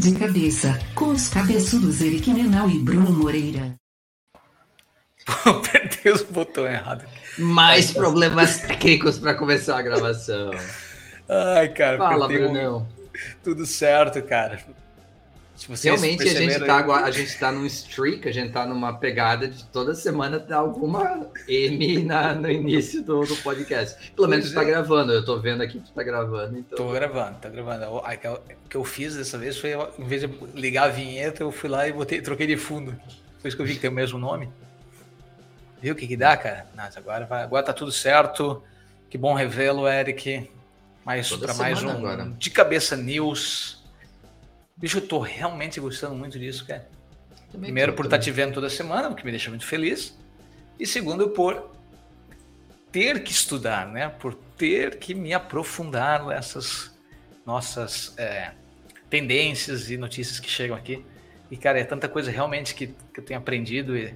De cabeça, com os cabeçudos Eric Menal e Bruno Moreira. Apertei os botões errados. Mais problemas técnicos para começar a gravação. Ai, cara. Fala, Brunão. Um... Tudo certo, cara. Realmente a gente, tá, aí... a gente tá num streak, a gente tá numa pegada de toda semana ter alguma M na, no início do, do podcast. Pelo menos tu tá é. gravando, eu tô vendo aqui que tu tá gravando. Então... Tô gravando, tá gravando. O que eu fiz dessa vez foi, em vez de ligar a vinheta, eu fui lá e botei, troquei de fundo. Por isso que eu vi que tem o mesmo nome. Viu o que que dá, cara? Nossa, agora, vai, agora tá tudo certo. Que bom revelo, Eric. Mais para mais um agora. De Cabeça News Bicho, eu tô realmente gostando muito disso, cara. Também Primeiro, por estar tá te vendo toda semana, o que me deixa muito feliz. E segundo, por ter que estudar, né? Por ter que me aprofundar nessas nossas é, tendências e notícias que chegam aqui. E, cara, é tanta coisa realmente que, que eu tenho aprendido. E,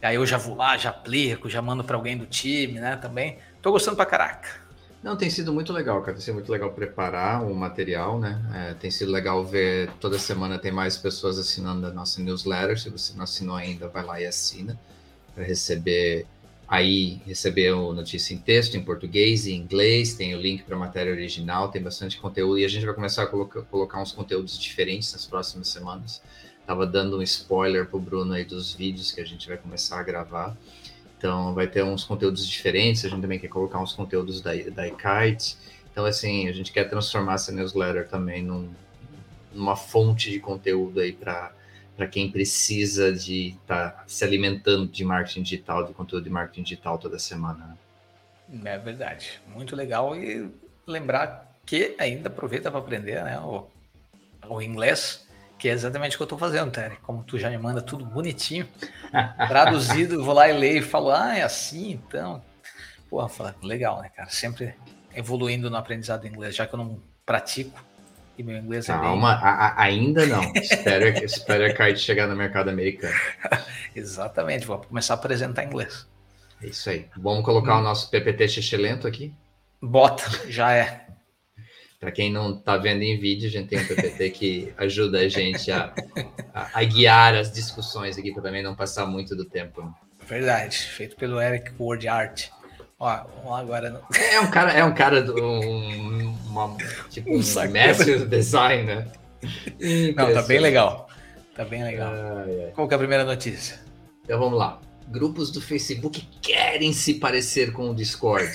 aí eu já vou lá, já aplico, já mando para alguém do time, né? Também. Tô gostando pra caraca. Não, tem sido muito legal, cara. Tem sido muito legal preparar o material, né? É, tem sido legal ver toda semana tem mais pessoas assinando a nossa newsletter. Se você não assinou ainda, vai lá e assina para receber aí receber o notícia em texto, em português e em inglês. Tem o link para a matéria original, tem bastante conteúdo e a gente vai começar a colocar, colocar uns conteúdos diferentes nas próximas semanas. Tava dando um spoiler pro Bruno aí dos vídeos que a gente vai começar a gravar. Então, vai ter uns conteúdos diferentes, a gente também quer colocar uns conteúdos da, da iKite. Então, assim, a gente quer transformar essa newsletter também num, numa fonte de conteúdo aí para quem precisa de estar tá se alimentando de marketing digital, de conteúdo de marketing digital toda semana. Né? É verdade, muito legal. E lembrar que ainda aproveita para aprender né, o, o inglês que é exatamente o que eu estou fazendo, Terry. Como tu já me manda tudo bonitinho, traduzido, vou lá e leio e falo, ah, é assim, então. Porra, fala, legal, né, cara? Sempre evoluindo no aprendizado do inglês, já que eu não pratico e meu inglês Calma, é bem... a, a, ainda não. espera, espera a Kite chegar no mercado americano. Exatamente, vou começar a apresentar inglês. É isso aí. Vamos colocar hum. o nosso PPT xixelento aqui? Bota, já é. Para quem não está vendo em vídeo, a gente tem um PPT que ajuda a gente a, a, a guiar as discussões aqui, para também não passar muito do tempo. Verdade, feito pelo Eric Word Art. Ó, vamos lá agora. É um cara, é um cara do um, uma, tipo um, um mestre design, né? Não, tá bem legal. Tá bem legal. Qual que é a primeira notícia? Então vamos lá grupos do Facebook querem se parecer com o Discord.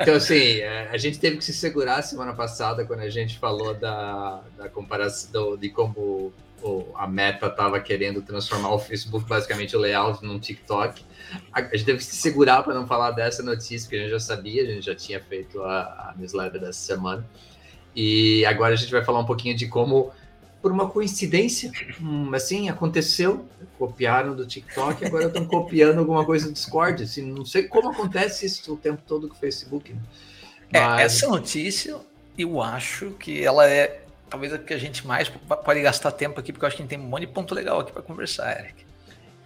então, assim, é, a gente teve que se segurar semana passada quando a gente falou da, da comparação de como a Meta estava querendo transformar o Facebook, basicamente, o layout num TikTok. A, gente teve que se segurar para não falar dessa notícia, que a gente já sabia, a gente já tinha feito a, a newsletter dessa semana. E agora a gente vai falar um pouquinho de como por uma coincidência, hum, assim, aconteceu, copiaram do TikTok, agora estão copiando alguma coisa do Discord, assim, não sei como acontece isso o tempo todo com o Facebook. Né? Mas... É, essa notícia, eu acho que ela é talvez a que a gente mais pode gastar tempo aqui, porque eu acho que a gente tem um monte de ponto legal aqui para conversar, Eric.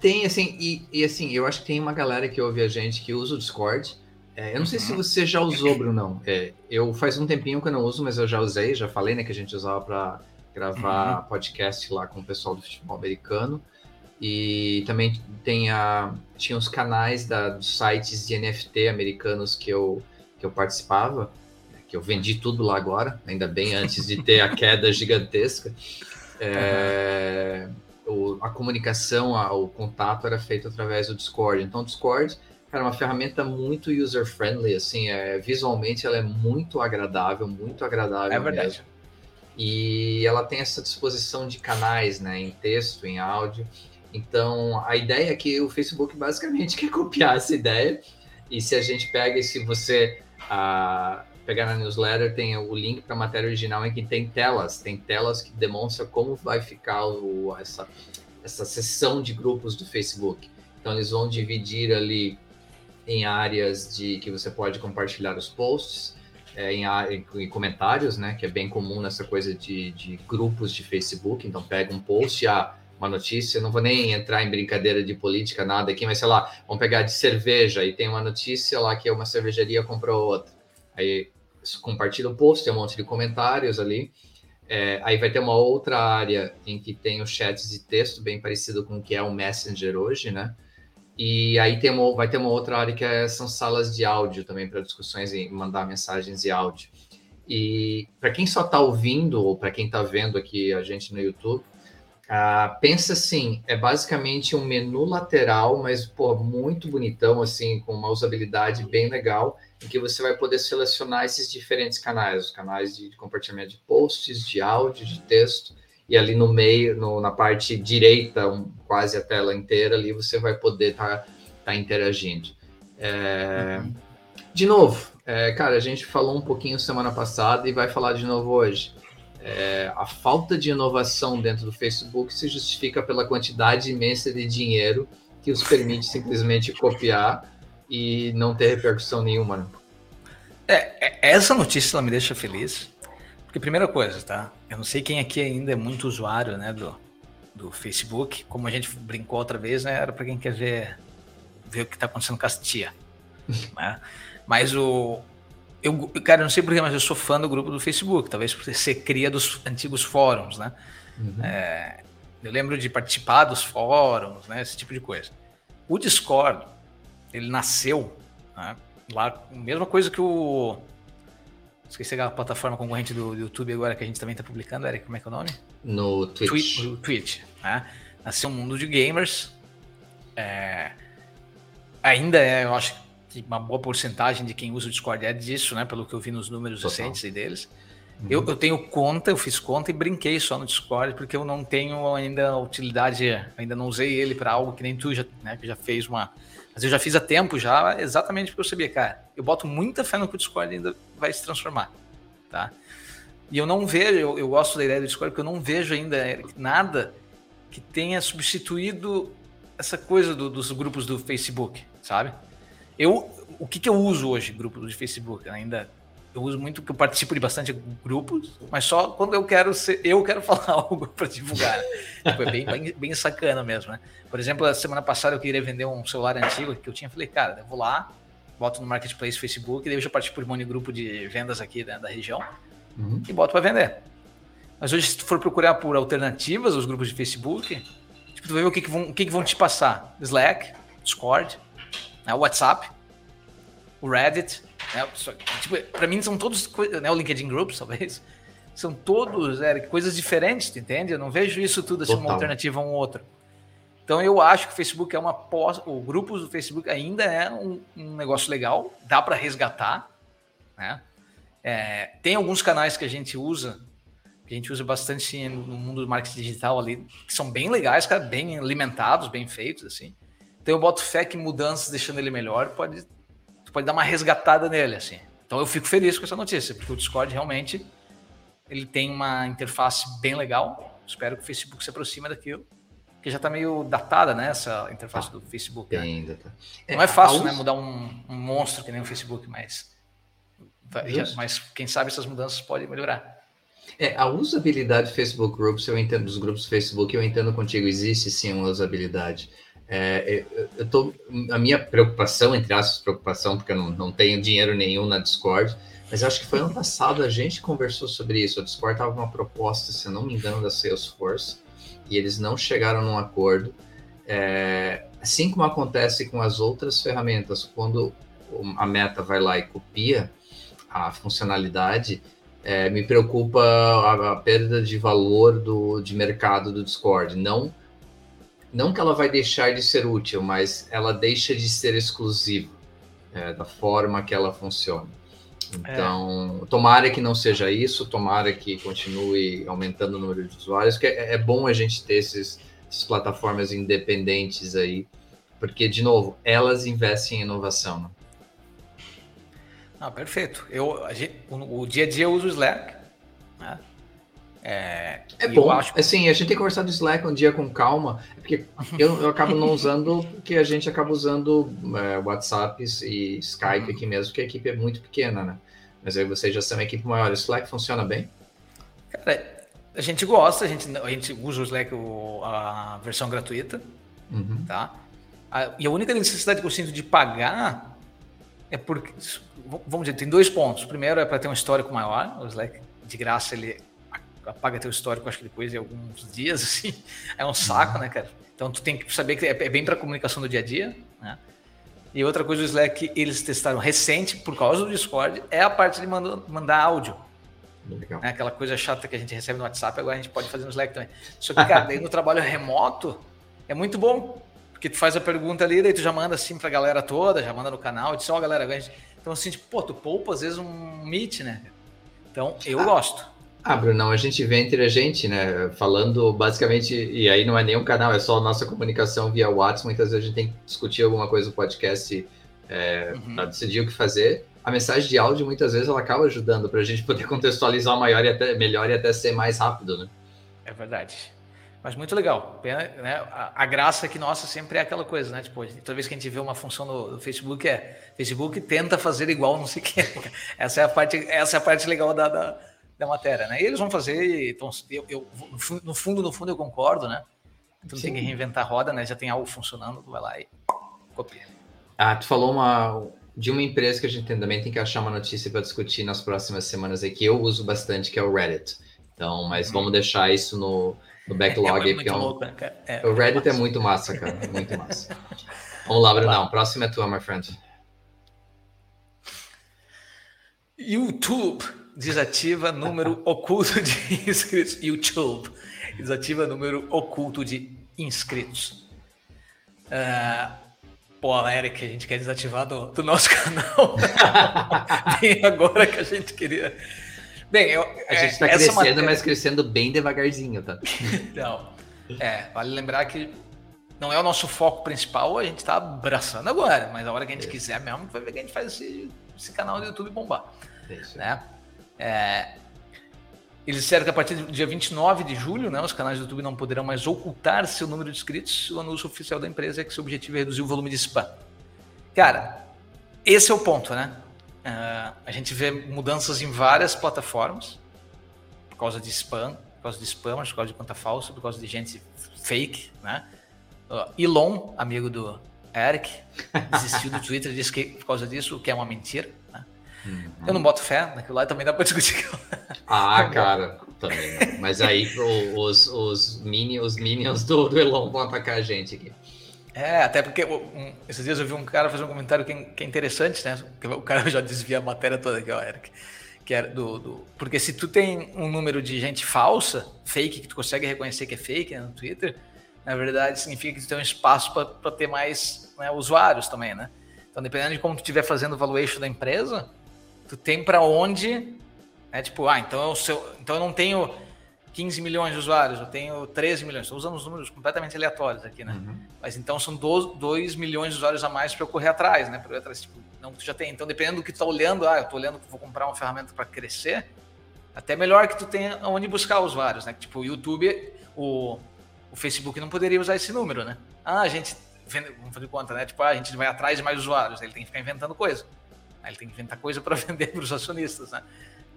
Tem, assim, e, e, assim, eu acho que tem uma galera que ouve a gente que usa o Discord. É, eu não uhum. sei se uhum. você já usou, Bruno, É, eu faz um tempinho que eu não uso, mas eu já usei, já falei, né, que a gente usava para gravar uhum. podcast lá com o pessoal do futebol americano. E também tem a, tinha os canais da, dos sites de NFT americanos que eu, que eu participava, que eu vendi tudo lá agora, ainda bem antes de ter a queda gigantesca. É, o, a comunicação, a, o contato era feito através do Discord. Então, o Discord cara, uma ferramenta muito user-friendly, assim, é, visualmente ela é muito agradável, muito agradável É verdade. Mesmo e ela tem essa disposição de canais, né, em texto, em áudio. Então, a ideia é que o Facebook basicamente quer copiar essa ideia. E se a gente pega e se você uh, pegar na newsletter, tem o link para a matéria original em que tem telas, tem telas que demonstram como vai ficar o, essa, essa sessão de grupos do Facebook. Então, eles vão dividir ali em áreas de que você pode compartilhar os posts, é, em, em, comentários, né? Que é bem comum nessa coisa de, de grupos de Facebook. Então, pega um post, ah, uma notícia, não vou nem entrar em brincadeira de política, nada aqui, mas sei lá, vamos pegar de cerveja e tem uma notícia lá que uma cervejaria comprou outra. Aí compartilha o post, tem um monte de comentários ali. É, aí vai ter uma outra área em que tem os chats de texto, bem parecido com o que é o Messenger hoje, né? E aí tem uma, vai ter uma outra área que é, são salas de áudio também para discussões e mandar mensagens de áudio. E para quem só está ouvindo ou para quem está vendo aqui a gente no YouTube, uh, pensa assim, é basicamente um menu lateral, mas pô, muito bonitão assim, com uma usabilidade bem legal, em que você vai poder selecionar esses diferentes canais, os canais de compartilhamento de posts, de áudio, de texto e ali no meio, no, na parte direita, um, quase a tela inteira, ali você vai poder estar tá, tá interagindo. É, uhum. De novo, é, cara, a gente falou um pouquinho semana passada e vai falar de novo hoje. É, a falta de inovação dentro do Facebook se justifica pela quantidade imensa de dinheiro que os permite simplesmente copiar e não ter repercussão nenhuma. Né? É, é essa notícia ela me deixa feliz, porque primeira coisa, tá? Eu não sei quem aqui ainda é muito usuário, né, do, do Facebook. Como a gente brincou outra vez, né, era para quem quer ver, ver o que está acontecendo com as tia, né? Mas o eu, cara, eu não sei porquê, mas eu sou fã do grupo do Facebook, talvez por ser cria dos antigos fóruns, né? Uhum. É, eu lembro de participar dos fóruns, né? Esse tipo de coisa. O Discord, ele nasceu né, lá, mesma coisa que o Esqueci a plataforma concorrente do, YouTube agora que a gente também está publicando, Eric, como é que é o nome? No Twitch. no Twitch, né? Nasceu um mundo de gamers. É... Ainda é, eu acho que uma boa porcentagem de quem usa o Discord é disso, né? Pelo que eu vi nos números Total. recentes deles. Uhum. Eu, eu tenho conta, eu fiz conta e brinquei só no Discord, porque eu não tenho ainda utilidade, ainda não usei ele para algo que nem tu já, né, que já fez uma mas eu já fiz há tempo já, exatamente porque eu sabia, cara, eu boto muita fé no que o Discord ainda vai se transformar, tá? E eu não vejo, eu, eu gosto da ideia do Discord, porque eu não vejo ainda nada que tenha substituído essa coisa do, dos grupos do Facebook, sabe? Eu, o que, que eu uso hoje, grupo de Facebook? Ainda eu uso muito, que eu participo de bastante grupos, mas só quando eu quero ser, eu quero falar algo para divulgar. tipo, é bem, bem, bem, sacana mesmo, né? Por exemplo, a semana passada eu queria vender um celular antigo que eu tinha, falei, cara, eu vou lá, boto no Marketplace Facebook, daí eu já participo de um grupo de vendas aqui da, da região uhum. e boto para vender. Mas hoje, se tu for procurar por alternativas aos grupos de Facebook, tipo, tu vai ver o que, que, vão, o que, que vão te passar. Slack, Discord, né, WhatsApp, o Reddit, né? Tipo, para mim são todos, né, o LinkedIn Groups, talvez, são todos é, coisas diferentes, tu entende? Eu não vejo isso tudo assim, uma alternativa a um outro. Então eu acho que o Facebook é uma pós, o grupo do Facebook ainda é um, um negócio legal, dá para resgatar, né? É, tem alguns canais que a gente usa, que a gente usa bastante no mundo do marketing digital ali, que são bem legais, cara, bem alimentados, bem feitos, assim. Então eu boto fé que mudanças deixando ele melhor pode pode dar uma resgatada nele, assim. Então eu fico feliz com essa notícia, porque o Discord realmente ele tem uma interface bem legal. Espero que o Facebook se aproxime daquilo, que já está meio datada, né? Essa interface do Facebook. Né? Ainda tá. É, Não é fácil, né? Mudar um, um, monstro que nem o Facebook, mas já, mas quem sabe essas mudanças podem melhorar. É, a usabilidade do Facebook Groups, eu entendo dos grupos Facebook, eu entendo contigo, existe sim uma usabilidade. É, eu tô, a minha preocupação, entre aspas, preocupação, porque eu não, não tenho dinheiro nenhum na Discord, mas acho que foi ano passado a gente conversou sobre isso. A Discord estava uma proposta, se eu não me engano, da Salesforce, e eles não chegaram num acordo. É, assim como acontece com as outras ferramentas, quando a meta vai lá e copia a funcionalidade, é, me preocupa a, a, perda de valor do, de mercado do Discord. Não não que ela vai deixar de ser útil, mas ela deixa de ser exclusiva é, da forma que ela funciona. Então, é. tomara que não seja isso, tomara que continue aumentando o número de usuários, que é, é bom a gente ter esses, essas plataformas independentes aí, porque, de novo, elas investem em inovação. Né? Ah, perfeito. Eu, gente, o, o, dia a dia eu uso o Slack, né? É, é bom. Acho... Assim, a gente tem que conversar do Slack um dia com calma, porque eu, eu acabo não usando, porque a gente acaba usando é, WhatsApps e Skype aqui mesmo, porque a equipe é muito pequena, né? Mas aí vocês já são uma equipe maior. O Slack funciona bem? Cara, a gente gosta, a gente, a gente usa o Slack, o, a versão gratuita, uhum. tá? A, e a única necessidade que eu sinto de pagar é porque, vamos dizer, tem dois pontos. O primeiro é para ter um histórico maior, o Slack de graça ele apaga teu histórico, acho que depois de alguns dias, assim, é um saco, né, cara? Então tu tem que saber que é bem para comunicação do dia a dia, né? E outra coisa do Slack que eles testaram recente, por causa do Discord, é a parte de mandar, mandar áudio. Legal. É aquela coisa chata que a gente recebe no WhatsApp, agora a gente pode fazer no Slack também. Só que, cara, daí no trabalho remoto é muito bom, porque tu faz a pergunta ali, daí tu já manda assim pra galera toda, já manda no canal, diz, ó, oh, galera, então assim, tipo, pô, tu poupa às vezes um meet, né? Então, eu ah. gosto. Ah, Brunão, a gente vê entre a gente, né? Falando basicamente, e aí não é nenhum canal, é só a nossa comunicação via WhatsApp. Muitas vezes a gente tem que discutir alguma coisa no podcast é, uhum. para decidir o que fazer. A mensagem de áudio, muitas vezes, ela acaba ajudando para a gente poder contextualizar maior e até, melhor e até ser mais rápido, né? É verdade. Mas muito legal. Pena, né? a, a, graça que nossa sempre é aquela coisa, né? Tipo, toda vez que a gente vê uma função no, no Facebook, é Facebook tenta fazer igual não sei o que. Essa é a parte, essa é a parte legal da, da da matéria, né? E eles vão fazer, então, eu, eu, no fundo, no fundo eu concordo, né? Tu não tem que reinventar a roda, né? Já tem algo funcionando, tu vai lá e copia. Ah, tu falou uma, de uma empresa que a gente também tem que achar uma notícia para discutir nas próximas semanas aí, que eu uso bastante, que é o Reddit. Então, mas hum. vamos deixar isso no, no backlog. É, é, é um... louco, né, é, o Reddit é muito massa, cara. É muito massa. vamos lá, Brunão. Próximo é tua, my friend. YouTube desativa número oculto de inscritos. YouTube desativa número oculto de inscritos. Uh, pô, Eric, a gente quer desativar do, do nosso canal. bem agora que a gente queria. Bem, eu, a gente está é, crescendo, matéria... mas crescendo bem devagarzinho, tá? Não. É, vale lembrar que não é o nosso foco principal, a gente está abraçando agora, mas a hora que a gente é. quiser mesmo, vai ver que a gente faz esse, esse canal do YouTube bombar. Isso. Né? É, eles disseram que a partir do dia 29 de julho, né, os canais do YouTube não poderão mais ocultar seu número de inscritos. O anúncio oficial da empresa é que seu objetivo é reduzir o volume de spam. Cara, esse é o ponto, né? Uh, a gente vê mudanças em várias plataformas por causa de spam, por causa de spam, por causa de conta falsa, por causa de gente fake, né? Elon, amigo do Eric, desistiu do Twitter, disse que por causa disso, o que é uma mentira. Uhum. Eu não boto fé naquilo lá também dá pra discutir. Ah, cara, também. Mas aí os, os, mini, os minions do, do Elon vão atacar a gente aqui. É, até porque um, esses dias eu vi um cara fazer um comentário que, que é interessante, né? O cara já desvia a matéria toda aqui, ó, Eric. Que é do, do, porque se tu tem um número de gente falsa, fake, que tu consegue reconhecer que é fake né, no Twitter, na verdade significa que tu tem um espaço para ter mais né, usuários também, né? Então, dependendo de como tu estiver fazendo o valuation da empresa, tu tem para onde, né? Tipo, ah, então eu, seu, então eu não tenho 15 milhões de usuários, eu tenho 13 milhões. Estou usando os números completamente aleatórios aqui, né? Uhum. Mas então são 2 milhões de usuários a mais para eu correr atrás, né? Para eu atrás, tipo, não tu já tem. Então, dependendo do que tu tá olhando, ah, eu tô olhando que vou comprar uma ferramenta para crescer, até melhor que tu tenha onde buscar usuários, né? Tipo, o YouTube, o, o Facebook não poderia usar esse número, né? Ah, a gente, vamos fazer conta, né? Tipo, ah, a gente vai atrás de mais usuários, ele tem que ficar inventando coisa. Ele tem que inventar coisa para vender para os acionistas, né?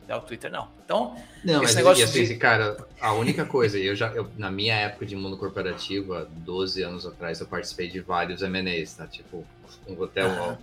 Já o Twitter não. Então, não, esse negócio assim, de... cara, a única coisa, eu já, eu, na minha época de mundo corporativo, há 12 anos atrás, eu participei de vários M&As, tá? Tipo, até o,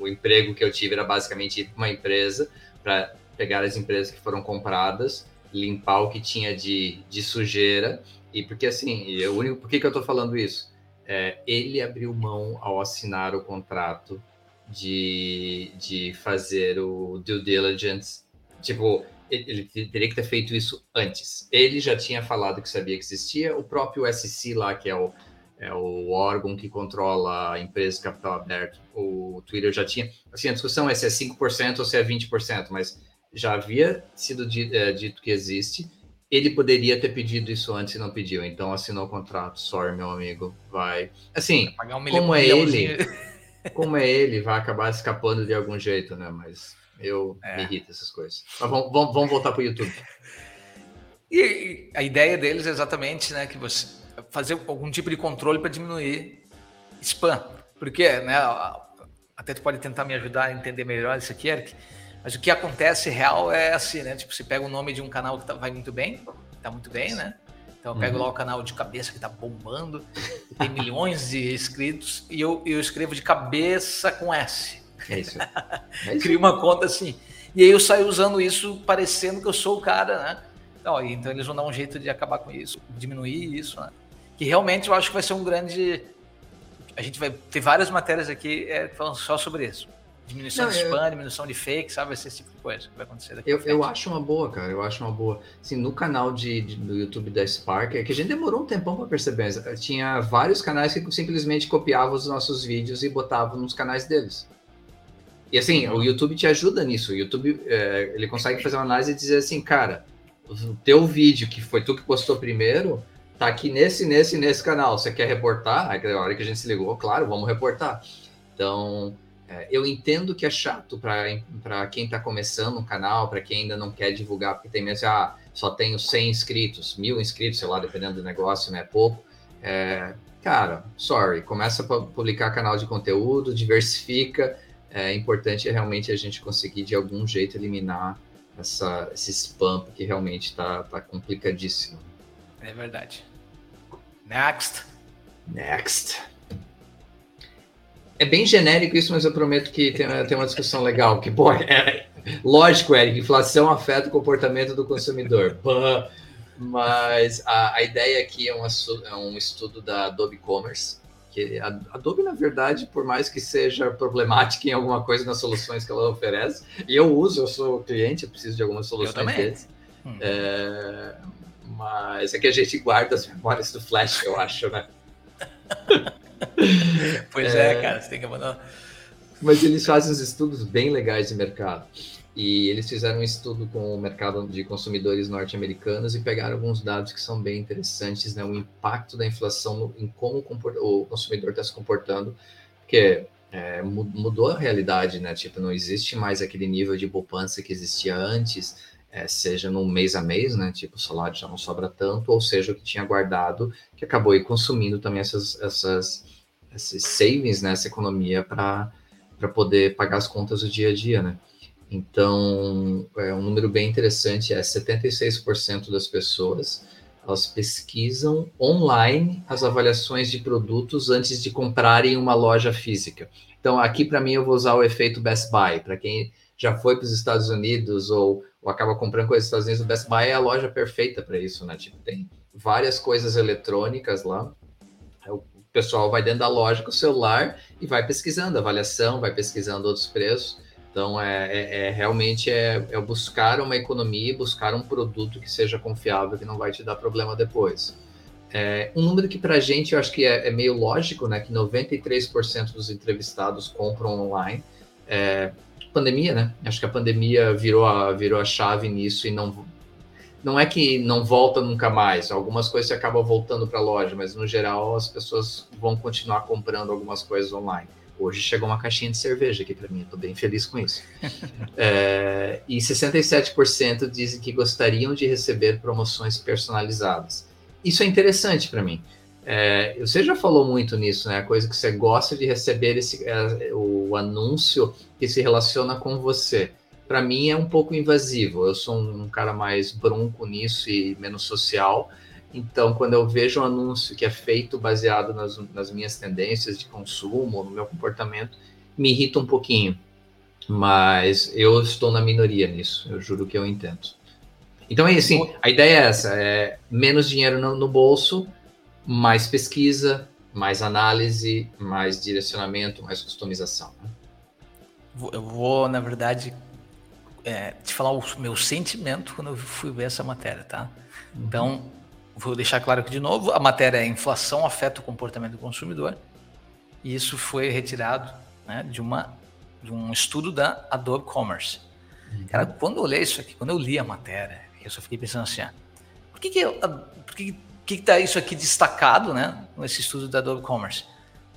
o emprego que eu tive era basicamente uma empresa para pegar as empresas que foram compradas, limpar o que tinha de, de sujeira, e porque assim, e o único, por que, que eu tô falando isso? É, ele abriu mão ao assinar o contrato de, de fazer o due diligence. Tipo, ele teria que ter feito isso antes. Ele já tinha falado que sabia que existia, o próprio SC lá, que é o, é o órgão que controla a empresa de capital aberto, o Twitter já tinha. Assim, a discussão é se é 5% ou se é 20%, mas já havia sido é, dito que existe. Ele poderia ter pedido isso antes e não pediu, então assinou o contrato. Sorry, meu amigo, vai. Assim, um como é ele. Como é ele, vai acabar escapando de algum jeito, né? Mas eu é. me irrito essas coisas. Mas vamos, vamos, vamos voltar para o YouTube. E a ideia deles é exatamente, né, que você fazer algum tipo de controle para diminuir spam. Porque, né, até tu pode tentar me ajudar a entender melhor isso aqui, Eric. Mas o que acontece real é assim, né? Tipo, você pega o nome de um canal que tá, vai muito bem, tá muito bem, né? Então eu pego uhum. lá o canal de cabeça que tá bombando, tem milhões de inscritos, e eu, eu escrevo de cabeça com S. É isso. É isso. Crio uma conta assim. E aí eu saio usando isso parecendo que eu sou o cara, né? Não, então eles vão dar um jeito de acabar com isso, diminuir isso, né? Que realmente eu acho que vai ser um grande. A gente vai ter várias matérias aqui é, falando só sobre isso. Diminuição Não, de spam, eu... diminuição de fake, sabe? Vai ser esse tipo de coisa que vai acontecer daqui eu, eu acho uma boa, cara. Eu acho uma boa. Assim, no canal de, de do YouTube da Spark, é que a gente demorou um tempão para perceber. Tinha vários canais que simplesmente copiavam os nossos vídeos e botavam nos canais deles. E assim, o YouTube te ajuda nisso. O YouTube, é, ele consegue fazer uma análise e dizer assim, cara, o teu vídeo, que foi tu que postou primeiro, tá aqui nesse, nesse, nesse canal. Você quer reportar? Aí, a hora que a gente se ligou, claro, vamos reportar. Então, eu entendo que é chato para quem está começando um canal, para quem ainda não quer divulgar, porque tem mesmo, ah, só tenho 100 inscritos, mil inscritos, sei lá, dependendo do negócio, né? Pouco. É, cara, sorry, começa a publicar canal de conteúdo, diversifica, é importante realmente a gente conseguir de algum jeito eliminar essa, esse spam, porque realmente está tá complicadíssimo. É verdade. Next. Next. É bem genérico isso, mas eu prometo que tem, tem uma discussão legal. Que, pô, é, lógico, Eric, inflação afeta o comportamento do consumidor. Mas a, a ideia aqui é um, é um estudo da Adobe Commerce, que a Adobe, na verdade, por mais que seja problemática em alguma coisa nas soluções que ela oferece, e eu uso, eu sou cliente, eu preciso de algumas soluções deles. Hum. É, mas é que a gente guarda as memórias do Flash, eu acho, né? pois é, é, cara, você tem que abandonar. Mas eles fazem uns estudos bem legais de mercado. E eles fizeram um estudo com o mercado de consumidores norte-americanos e pegaram alguns dados que são bem interessantes, né? O impacto da inflação no, em como o consumidor está se comportando, porque é, mudou a realidade, né? Tipo, não existe mais aquele nível de poupança que existia antes, é, seja no mês a mês, né? Tipo, o salário já não sobra tanto, ou seja, o que tinha guardado, que acabou aí consumindo também essas, essas, esses savings, né? Essa economia para poder pagar as contas do dia a dia, né? Então, é um número bem interessante é 76% das pessoas elas pesquisam online as avaliações de produtos antes de comprarem uma loja física. Então, aqui para mim eu vou usar o efeito Best Buy. Para quem já foi para os Estados Unidos ou, ou acaba comprando coisas dos Estados Unidos, o Best Buy é a loja perfeita para isso, né? Tipo, tem várias coisas eletrônicas lá. O pessoal vai dentro da loja com o celular e vai pesquisando avaliação, vai pesquisando outros preços. Então, é, é, é realmente é, é, buscar uma economia, buscar um produto que seja confiável, que não vai te dar problema depois. É, um número que para a gente eu acho que é, é, meio lógico, né? Que 93% dos entrevistados compram online. É, pandemia, né? Acho que a pandemia virou a, virou a chave nisso e não, não é que não volta nunca mais. Algumas coisas acabam voltando para a loja, mas no geral as pessoas vão continuar comprando algumas coisas online. Hoje chegou uma caixinha de cerveja aqui para mim, estou bem feliz com isso. é, e 67% dizem que gostariam de receber promoções personalizadas. Isso é interessante para mim. É, você já falou muito nisso, né? A coisa que você gosta de receber esse, é, o anúncio que se relaciona com você. Para mim é um pouco invasivo. Eu sou um, cara mais bronco nisso e menos social. Então, quando eu vejo um anúncio que é feito baseado nas, nas minhas tendências de consumo, no meu comportamento, me irrita um pouquinho. Mas eu estou na minoria nisso, eu juro que eu entendo. Então, é assim, a ideia é essa: é menos dinheiro no, no bolso, mais pesquisa, mais análise, mais direcionamento, mais customização. Né? Eu vou, na verdade, é, te falar o meu sentimento quando eu fui ver essa matéria, tá? Uhum. Então, vou deixar claro aqui de novo, a matéria é inflação afeta o comportamento do consumidor. E isso foi retirado né, de, uma, de um estudo da Adobe Commerce. Uhum. Cara, quando eu olhei isso aqui, quando eu li a matéria, eu só fiquei pensando assim, ah, por que que, por que, que tá isso aqui destacado, né, nesse estudo da Adobe Commerce?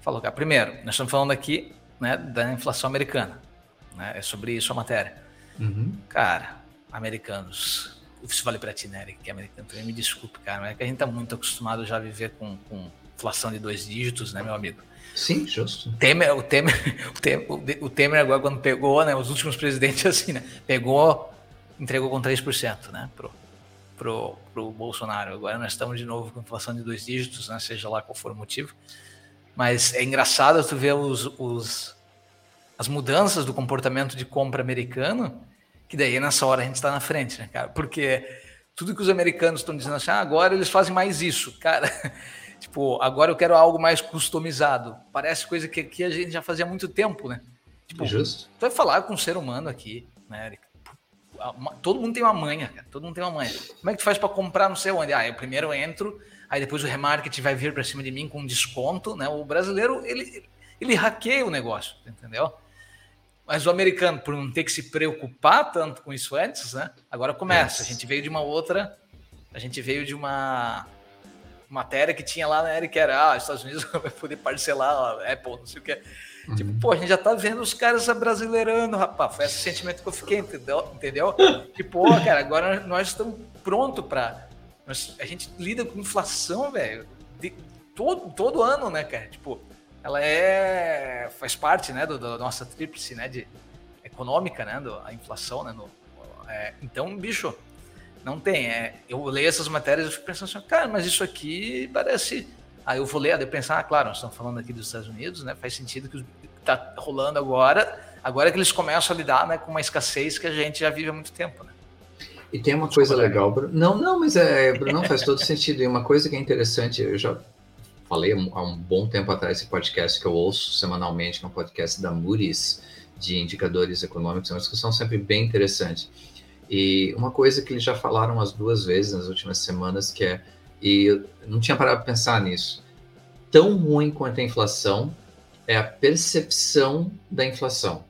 Falou, cara, primeiro, nós estamos falando aqui, né, da inflação americana, né, é sobre isso a matéria. Uhum. Cara, americanos isso vale para ti, né, Eric, que é americano também. Me desculpe, cara, mas é que a gente tá muito acostumado já a viver com, com inflação de dois dígitos, né, meu amigo? Sim, justo. Temer, o, Temer, o, Temer, o Temer agora, quando pegou, né, os últimos presidentes, assim, né, pegou, entregou com 3%, né, pro, pro, pro Bolsonaro. Agora nós estamos de novo com inflação de dois dígitos, né, seja lá qual for o motivo. Mas é engraçado tu ver os, os, as mudanças do comportamento de compra americano que daí nessa hora a gente está na frente, né, cara? Porque tudo que os americanos estão dizendo assim, ah, agora eles fazem mais isso. Cara, tipo, agora eu quero algo mais customizado. Parece coisa que aqui a gente já fazia há muito tempo, né? Tipo, Justo. Tu vai falar com um ser humano aqui, né, Eric? Todo mundo tem uma manha, cara. Todo mundo tem uma manha. Como é que tu faz para comprar não sei onde? Ah, eu primeiro entro, aí depois o remarketing vai vir para cima de mim com desconto, né? O brasileiro, ele, ele hackeia o negócio, entendeu? Mas o americano, por não ter que se preocupar tanto com isso antes, né? Agora começa. A gente veio de uma outra. A gente veio de uma matéria que tinha lá na Eric, que era, ah, Estados Unidos vai poder parcelar a Apple, não sei o que. Uhum. Tipo, pô, a gente já tá vendo os caras brasileirando, rapaz. Foi esse sentimento que eu fiquei, entendeu? entendeu? Tipo, ó, cara, agora nós estamos prontos para. A gente lida com inflação, velho, todo, todo ano, né, cara? Tipo, ela é faz parte, né, do, da nossa tríplice, né, de econômica, né, do, a inflação, né, no, é, então, bicho, não tem. É, eu leio essas matérias e fico pensando assim, cara, mas isso aqui parece. Aí eu vou ler, eu pensar, ah, claro, nós estamos falando aqui dos Estados Unidos, né? Faz sentido que está rolando agora, agora que eles começam a lidar, né, com uma escassez que a gente já vive há muito tempo, né? E tem uma coisa legal, Bruno. Não, não, mas é, não faz todo sentido. E uma coisa que é interessante, eu já falei há um bom tempo atrás esse podcast que eu ouço semanalmente, que é um podcast da Moody's, de indicadores econômicos, é uma discussão sempre bem interessante. E uma coisa que eles já falaram umas duas vezes nas últimas semanas, que é, e eu não tinha parado para pensar nisso, tão ruim quanto a inflação é a percepção da inflação.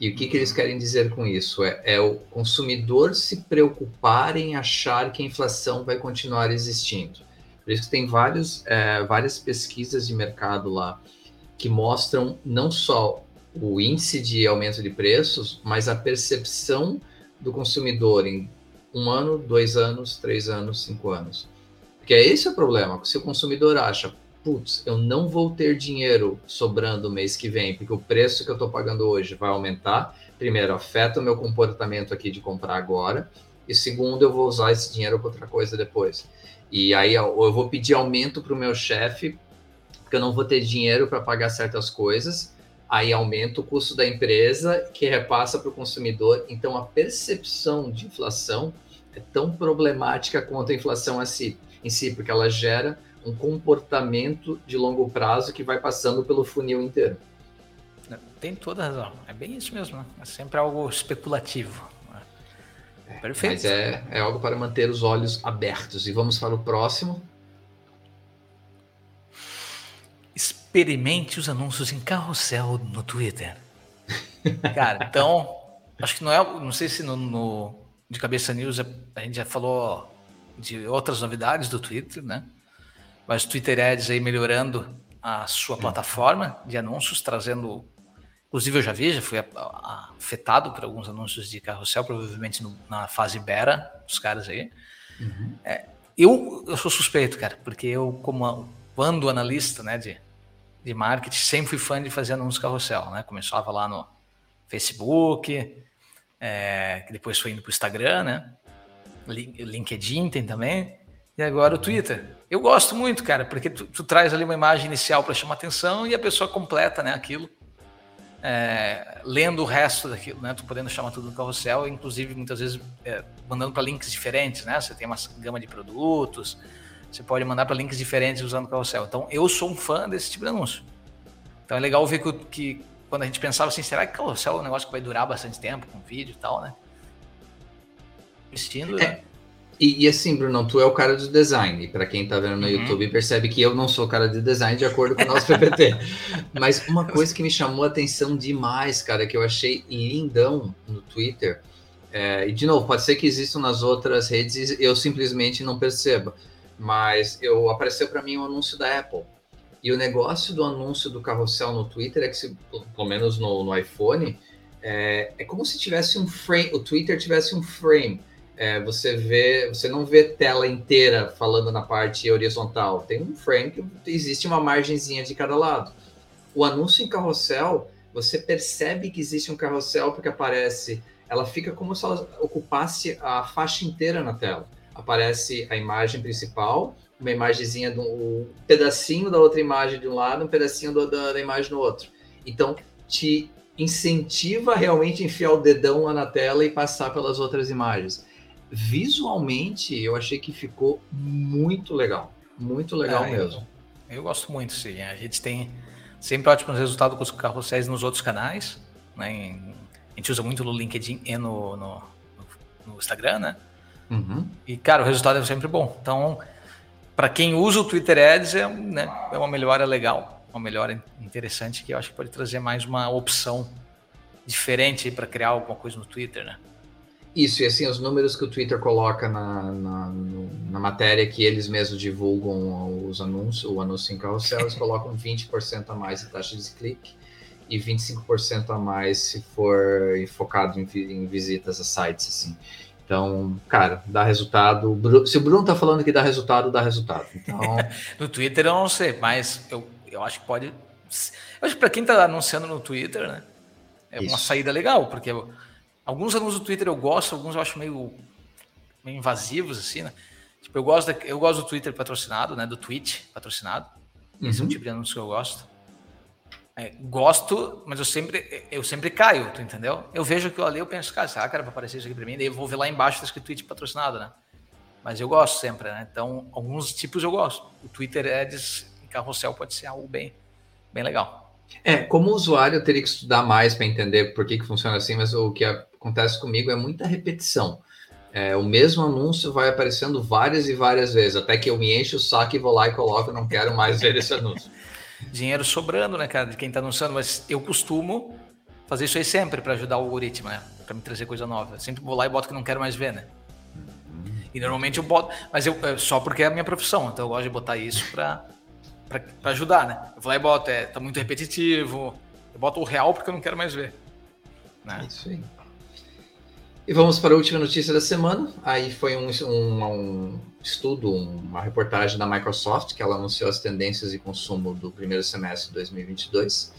E o que, que eles uhum. querem dizer com isso? É, é, o consumidor se preocupar em achar que a inflação vai continuar existindo. Por isso que tem vários, é, várias pesquisas de mercado lá que mostram não só o índice de aumento de preços, mas a percepção do consumidor em um ano, dois anos, três anos, cinco anos. Porque é esse o problema. Se o consumidor acha, putz, eu não vou ter dinheiro sobrando o mês que vem, porque o preço que eu estou pagando hoje vai aumentar, primeiro, afeta o meu comportamento aqui de comprar agora, e segundo, eu vou usar esse dinheiro para outra coisa depois. E aí eu vou pedir aumento para o meu chefe, porque eu não vou ter dinheiro para pagar certas coisas, aí aumenta o custo da empresa, que repassa para o consumidor. Então a percepção de inflação é tão problemática quanto a inflação si, em si porque ela gera um comportamento de longo prazo que vai passando pelo funil inteiro. Tem toda razão. É bem isso mesmo. Né? É sempre algo especulativo. Perfeito. Mas é, é algo para manter os olhos abertos. E vamos para o próximo. Experimente os anúncios em carrossel no Twitter. Cara, então, acho que não é. Não sei se no, no de cabeça news a gente já falou de outras novidades do Twitter, né? Mas Twitter Ads aí melhorando a sua plataforma de anúncios, trazendo Inclusive, eu já vi, já fui afetado por alguns anúncios de carrossel, provavelmente no, na fase beta dos caras aí. Uhum. É, eu, eu sou suspeito, cara, porque eu, como quando analista né, de, de marketing, sempre fui fã de fazer anúncios carrossel. Né? Começava lá no Facebook, é, que depois foi indo para o Instagram, né? LinkedIn tem também. E agora o Twitter. Eu gosto muito, cara, porque tu, tu traz ali uma imagem inicial para chamar atenção e a pessoa completa né, aquilo é, lendo o resto daquilo, né? Tu podendo chamar tudo do carrossel, inclusive muitas vezes é, mandando para links diferentes, né? Você tem uma gama de produtos, você pode mandar para links diferentes usando o carrossel. Então, eu sou um fã desse tipo de anúncio. Então, é legal ver que, que quando a gente pensava assim, será que carrossel é um negócio que vai durar bastante tempo com vídeo e tal, né? Investindo, é. né? E, e, assim, Bruno, tu é o cara do design. Para quem tá vendo no uhum. YouTube, percebe que eu não sou o cara de design de acordo com o nosso PPT. Mas uma coisa que me chamou a atenção demais, cara, que eu achei lindão no Twitter, é, e de novo, pode ser que existam nas outras redes e eu simplesmente não perceba, mas eu apareceu para mim um anúncio da Apple. E o negócio do anúncio do carrossel no Twitter é que, se, pelo menos no, no iPhone, é, é como se tivesse um frame, o Twitter tivesse um frame é, você vê, você não vê tela inteira falando na parte horizontal. Tem um frame que existe uma margenzinha de cada lado. O anúncio em carrossel, você percebe que existe um carrossel porque aparece, ela fica como se ela ocupasse a faixa inteira na tela. Aparece a imagem principal, uma imagenzinha de um, um pedacinho da outra imagem de um lado, um pedacinho do, da, da imagem no outro. Então, te incentiva realmente a enfiar o dedão lá na tela e passar pelas outras imagens visualmente eu achei que ficou muito legal. Muito legal ah, mesmo. Eu, eu, gosto muito, sim. A gente tem sempre ótimos resultados com os carrosséis nos outros canais. Né? A gente usa muito no LinkedIn e no, no, no Instagram, né? Uhum. E, cara, o resultado é sempre bom. Então, para quem usa o Twitter Ads, é, né, é uma melhora legal, uma melhora interessante que eu acho que pode trazer mais uma opção diferente para criar alguma coisa no Twitter, né? Isso, e assim, os números que o Twitter coloca na, na, na matéria que eles mesmos divulgam os anúncios, o anúncio em carrossel, eles colocam 20% a mais de taxa de clique e 25% a mais se for focado em, em, visitas a sites, assim. Então, cara, dá resultado. Se o Bruno tá falando que dá resultado, dá resultado. Então... no Twitter eu não sei, mas eu, eu acho que pode. Eu acho que para quem tá anunciando no Twitter, né? É Isso. uma saída legal, porque alguns anúncios do Twitter eu gosto, alguns eu acho meio, meio invasivos, assim, né? Tipo, eu gosto, eu gosto do Twitter patrocinado, né? Do Twitch patrocinado. Uhum. Esse é um tipo de anúncio que eu gosto. É, gosto, mas eu sempre, eu sempre caio, tu entendeu? Eu vejo aquilo ali, eu penso, cara, será que era pra aparecer isso aqui pra mim? Daí eu vou ver lá embaixo, tá escrito Twitch patrocinado, né? Mas eu gosto sempre, né? Então, alguns tipos eu gosto. O Twitter Ads em carrossel pode ser algo bem, bem legal. É, como usuário eu teria que estudar mais para entender por que, que funciona assim, mas o que acontece comigo é muita repetição. É, o mesmo anúncio vai aparecendo várias e várias vezes, até que eu me encho o saco e vou lá e coloco, não quero mais ver esse anúncio dinheiro sobrando, né, cara, de quem está anunciando, mas eu costumo fazer isso aí sempre para ajudar o algoritmo, né, para me trazer coisa nova. Eu sempre vou lá e boto que não quero mais ver, né. E normalmente eu boto, mas eu é só porque é a minha profissão, então eu gosto de botar isso para para ajudar, né? Eu vou lá e boto, é, tá muito repetitivo. Eu boto o real porque eu não quero mais ver. Né? Isso aí. E vamos para a última notícia da semana. Aí foi um, um, um estudo, uma reportagem da Microsoft, que ela anunciou as tendências de consumo do primeiro semestre de 2022,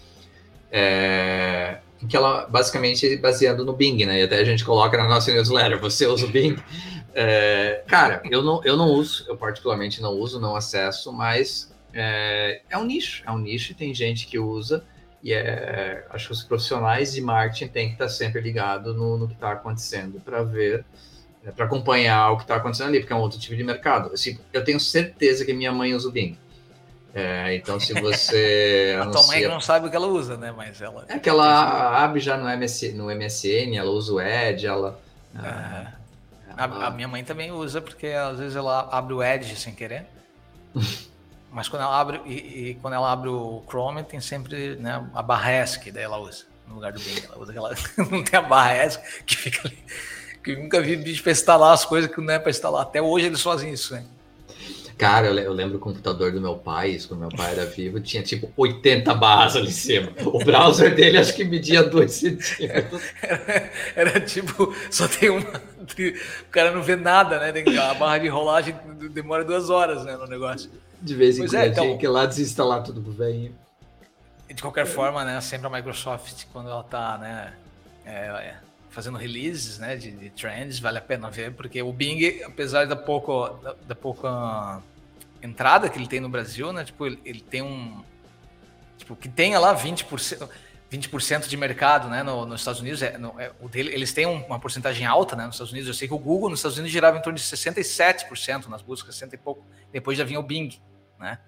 é, que ela, basicamente, baseando no Bing, né? E até a gente coloca na nossa newsletter, você usa o Bing? É, cara, eu não, eu não uso, eu particularmente não uso, não acesso, mas é, é um nicho, é um nicho e tem gente que usa, e é, acho que os profissionais de marketing têm que estar sempre ligados no, no que está acontecendo para ver né, para acompanhar o que está acontecendo ali, porque é um outro tipo de mercado. Assim, eu tenho certeza que minha mãe usa o Bing. É, então, se você. a tua mãe não sabe o que ela usa, né? Mas ela. É que ela abre já no, MS, no MSN, ela usa o Edge, ela. Uhum. ela... A, a, minha mãe também usa, porque às vezes ela abre o Edge sem querer. Mas quando ela abre e, e, quando ela abre o Chrome, tem sempre né, a barra ESC, daí ela usa. No lugar do Bing, ela usa aquela. não tem a barra ESC que fica ali que nunca vi bicho para instalar as coisas que não é para instalar. Até hoje eles fazem isso, né? Cara, eu lembro o computador do meu pai, isso quando meu pai era vivo, tinha tipo 80 barras ali em cima. O browser dele acho que media 2 centímetros. Era, era, tipo, só tem uma. O cara não vê nada, né? A barra de rolagem demora duas horas né, no negócio. De vez em pois quando é, então, tinha que ir lá desinstalar tudo pro velhinho. De qualquer forma, né? Sempre a Microsoft, quando ela tá, né? É, é fazendo releases né, de, de, trends, vale a pena ver, porque o Bing, apesar da, pouco, da, da pouca entrada que ele tem no Brasil, né, tipo, ele, ele tem um. Tipo, que tenha lá 20%. 20% de mercado né, no, nos Estados Unidos, é, no, é, o dele, eles têm uma porcentagem alta né, nos Estados Unidos. Eu sei que o Google nos Estados Unidos girava em torno de 67% nas buscas, 60 e pouco. Depois já vinha o Bing. Né?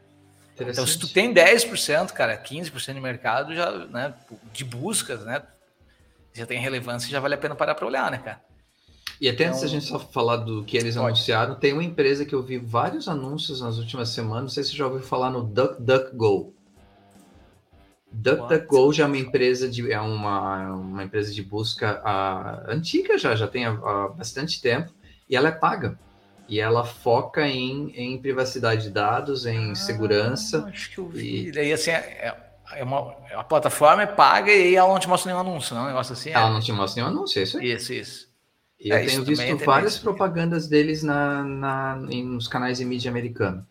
Então, se tu tem 10%, cara, 15% de mercado já, né, de buscas, né, já tem relevância, já vale a pena parar para olhar, né, cara? E até então, antes da gente só falar do que eles pode. anunciaram, tem uma empresa que eu vi vários anúncios nas últimas semanas, não sei se você já ouviu falar no DuckDuckGo. DuckDuckGo já é uma empresa de é uma, uma empresa de busca uh, antiga já, já tem há, há, bastante tempo, e ela é paga. E ela foca em, em privacidade de dados, em ah, segurança. Acho que eu vi. E daí assim, é, é é uma, a plataforma é paga e ela não te mostra nenhum anúncio, não? Um negócio assim. Ela é. não te mostra nenhum anúncio, é isso aí. Isso, isso. E é, eu tenho visto é várias propagandas deles na, na, nos canais de mídia americano.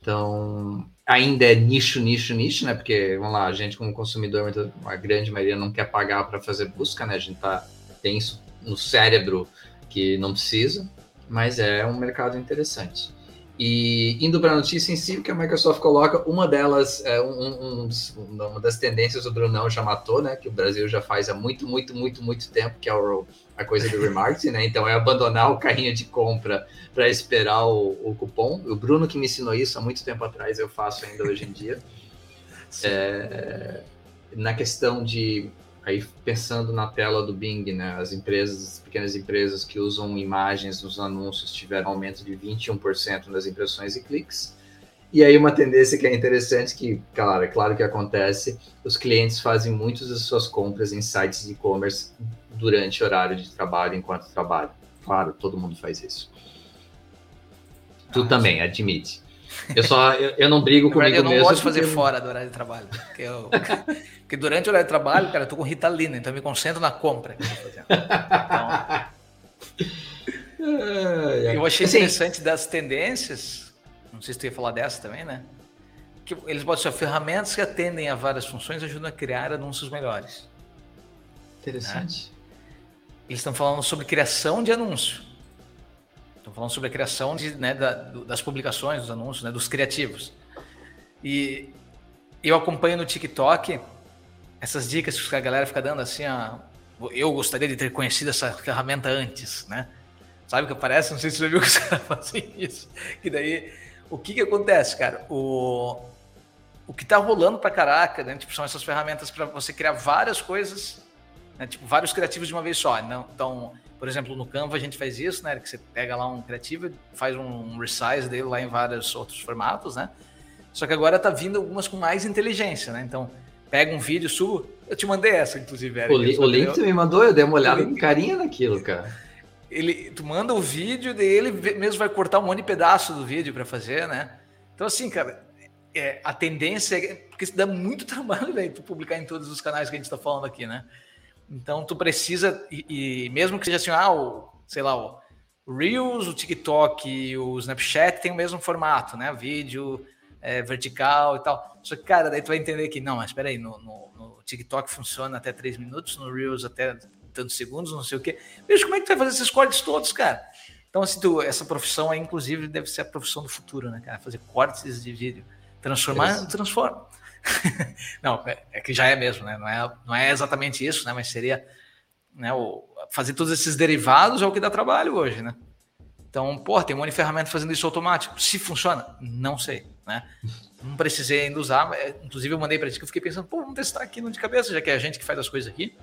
Então, ainda é nicho, nicho, nicho, né? Porque, vamos lá, a gente como consumidor, a grande maioria não quer pagar para fazer busca, né? A gente tá, tem isso no cérebro que não precisa, mas é um mercado interessante. E indo para a notícia em si, que a Microsoft coloca, uma delas, é um, um, uma das tendências o Brunão já matou, né? Que o Brasil já faz há muito, muito, muito, muito tempo, que é o a coisa do remarketing, né? Então é abandonar o carrinho de compra para esperar o, o, cupom. O Bruno que me ensinou isso há muito tempo atrás, eu faço ainda hoje em dia. É, na questão de aí pensando na tela do Bing, né? As empresas, as pequenas empresas que usam imagens nos anúncios tiveram aumento de 21% nas impressões e cliques. E aí uma tendência que é interessante, que, claro, é claro que acontece, os clientes fazem muitas das suas compras em sites de e-commerce durante o horário de trabalho, enquanto trabalham. Claro, todo mundo faz isso. Tu ah, também, admite. Eu só eu, eu não brigo comigo eu não mesmo. Eu não gosto de fazer fora do horário de trabalho. Porque, eu, porque durante o horário de trabalho, cara, eu tô com Ritalina, então eu me concentro na compra. Então, eu achei assim, interessante das tendências não sei se tu ia falar dessa também, né? Que eles podem ser ferramentas que atendem a várias funções e ajudam a criar anúncios melhores. Interessante. Né? Eles estão falando sobre criação de anúncio. Estão falando sobre a criação de, né, da, das publicações, dos anúncios, né, dos criativos. E eu acompanho no TikTok essas dicas que a galera fica dando assim, ó, eu gostaria de ter conhecido essa ferramenta antes, né? Sabe o que parece? Não sei se você já viu que os caras fazem isso. Que daí o que que acontece, cara? O, o que tá rolando pra caraca, né? Tipo, são essas ferramentas para você criar várias coisas, né? Tipo, vários criativos de uma vez só. Não, então, por exemplo, no Canva a gente faz isso, né? Que você pega lá um criativo, faz um resize dele lá em vários outros formatos, né? Só que agora tá vindo algumas com mais inteligência, né? Então, pega um vídeo, subo. Eu te mandei essa, inclusive, Eric. O, li, o link você me mandou, eu dei uma olhada com carinha naquilo, cara ele, tu manda o vídeo, daí ele mesmo vai cortar um monte de pedaço do vídeo para fazer, né? Então, assim, cara, é, a tendência é. Porque isso dá muito trabalho, velho, tu publicar em todos os canais que a gente está falando aqui, né? Então, tu precisa, e, e, mesmo que seja assim, ah, o, sei lá, o Reels, o TikTok e o Snapchat tem o mesmo formato, né? Vídeo é, vertical e tal. Só que, cara, daí tu vai entender que, não, mas espera aí, no, no, no TikTok funciona até 3 minutos, no Reels até tantos segundos, não sei o quê. Veja como é que tu vai fazer esses cortes todos, cara. Então, assim, tu, essa profissão aí, inclusive, deve ser a profissão do futuro, né, cara? Fazer cortes de vídeo. Transformar, transforma. não, é, é, que já é mesmo, né? Não é, não é exatamente isso, né? Mas seria né, o, fazer todos esses derivados é o que dá trabalho hoje, né? Então, pô, tem um monte de ferramenta fazendo isso automático. Se funciona, não sei, né? Não precisei ainda usar, inclusive eu mandei para ti que eu fiquei pensando, pô, vamos testar aqui no de cabeça, já que é a gente que faz as coisas aqui.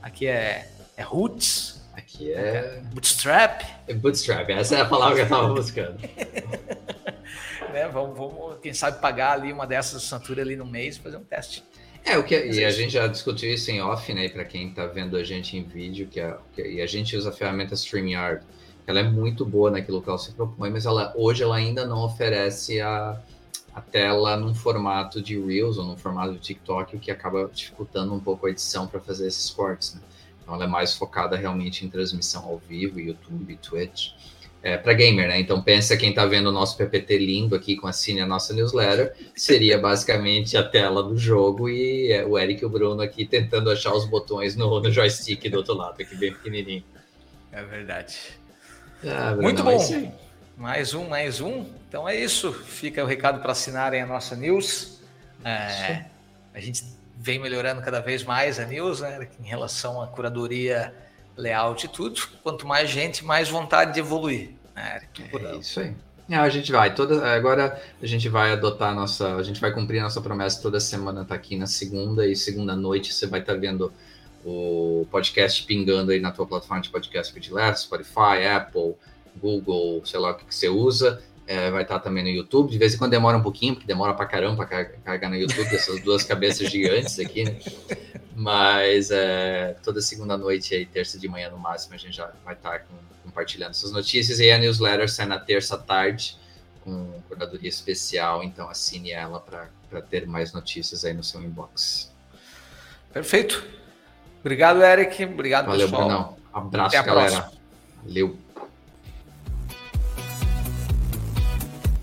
Aqui é, é Roots. Aqui é. Bootstrap. É bootstrap, essa é a palavra que eu estava buscando. né, vamos, vamos, quem sabe, pagar ali uma dessas assinaturas ali no mês e fazer um teste. É, o que, e a gente já discutiu isso em off, né? Para quem está vendo a gente em vídeo, que, é, que e a gente usa a ferramenta StreamYard. Ela é muito boa naquilo que ela se propõe, mas ela, hoje ela ainda não oferece a, a tela num formato de Reels ou num formato de TikTok, o que acaba dificultando um pouco a edição para fazer esses cortes. Né? Então ela é mais focada realmente em transmissão ao vivo, YouTube, Twitch. É, para gamer, né? Então pensa quem está vendo o nosso PPT lindo aqui com a Cine, a nossa newsletter, seria basicamente a tela do jogo e é, o Eric e o Bruno aqui tentando achar os botões no, no joystick do outro lado, aqui bem pequenininho. É verdade. Ah, Bruno, Muito bom. Mais um, mais um. Então é isso. Fica o recado para assinarem a nossa news. É, a gente vem melhorando cada vez mais a news, né, em relação à curadoria, layout e tudo. Quanto mais gente, mais vontade de evoluir. Né, é isso aí. É, a gente vai toda agora a gente vai adotar a nossa, a gente vai cumprir a nossa promessa toda semana tá aqui na segunda e segunda noite você vai estar tá vendo o podcast pingando aí na tua plataforma de podcast predileto, Spotify, Apple, Google, sei lá o que, que você usa. É, vai estar também no YouTube. De vez em quando demora um pouquinho, porque demora pra caramba pra carregar no YouTube, essas duas cabeças gigantes aqui, né? Mas é, toda segunda noite aí, terça de manhã no máximo, a gente já vai estar com, compartilhando essas notícias. E a newsletter sai na terça tarde, com curadoria especial, então assine ela para ter mais notícias aí no seu inbox. Perfeito. Obrigado, Eric. Obrigado, Valeu, pessoal. Brunão. Abraço, galera. Próxima. Valeu.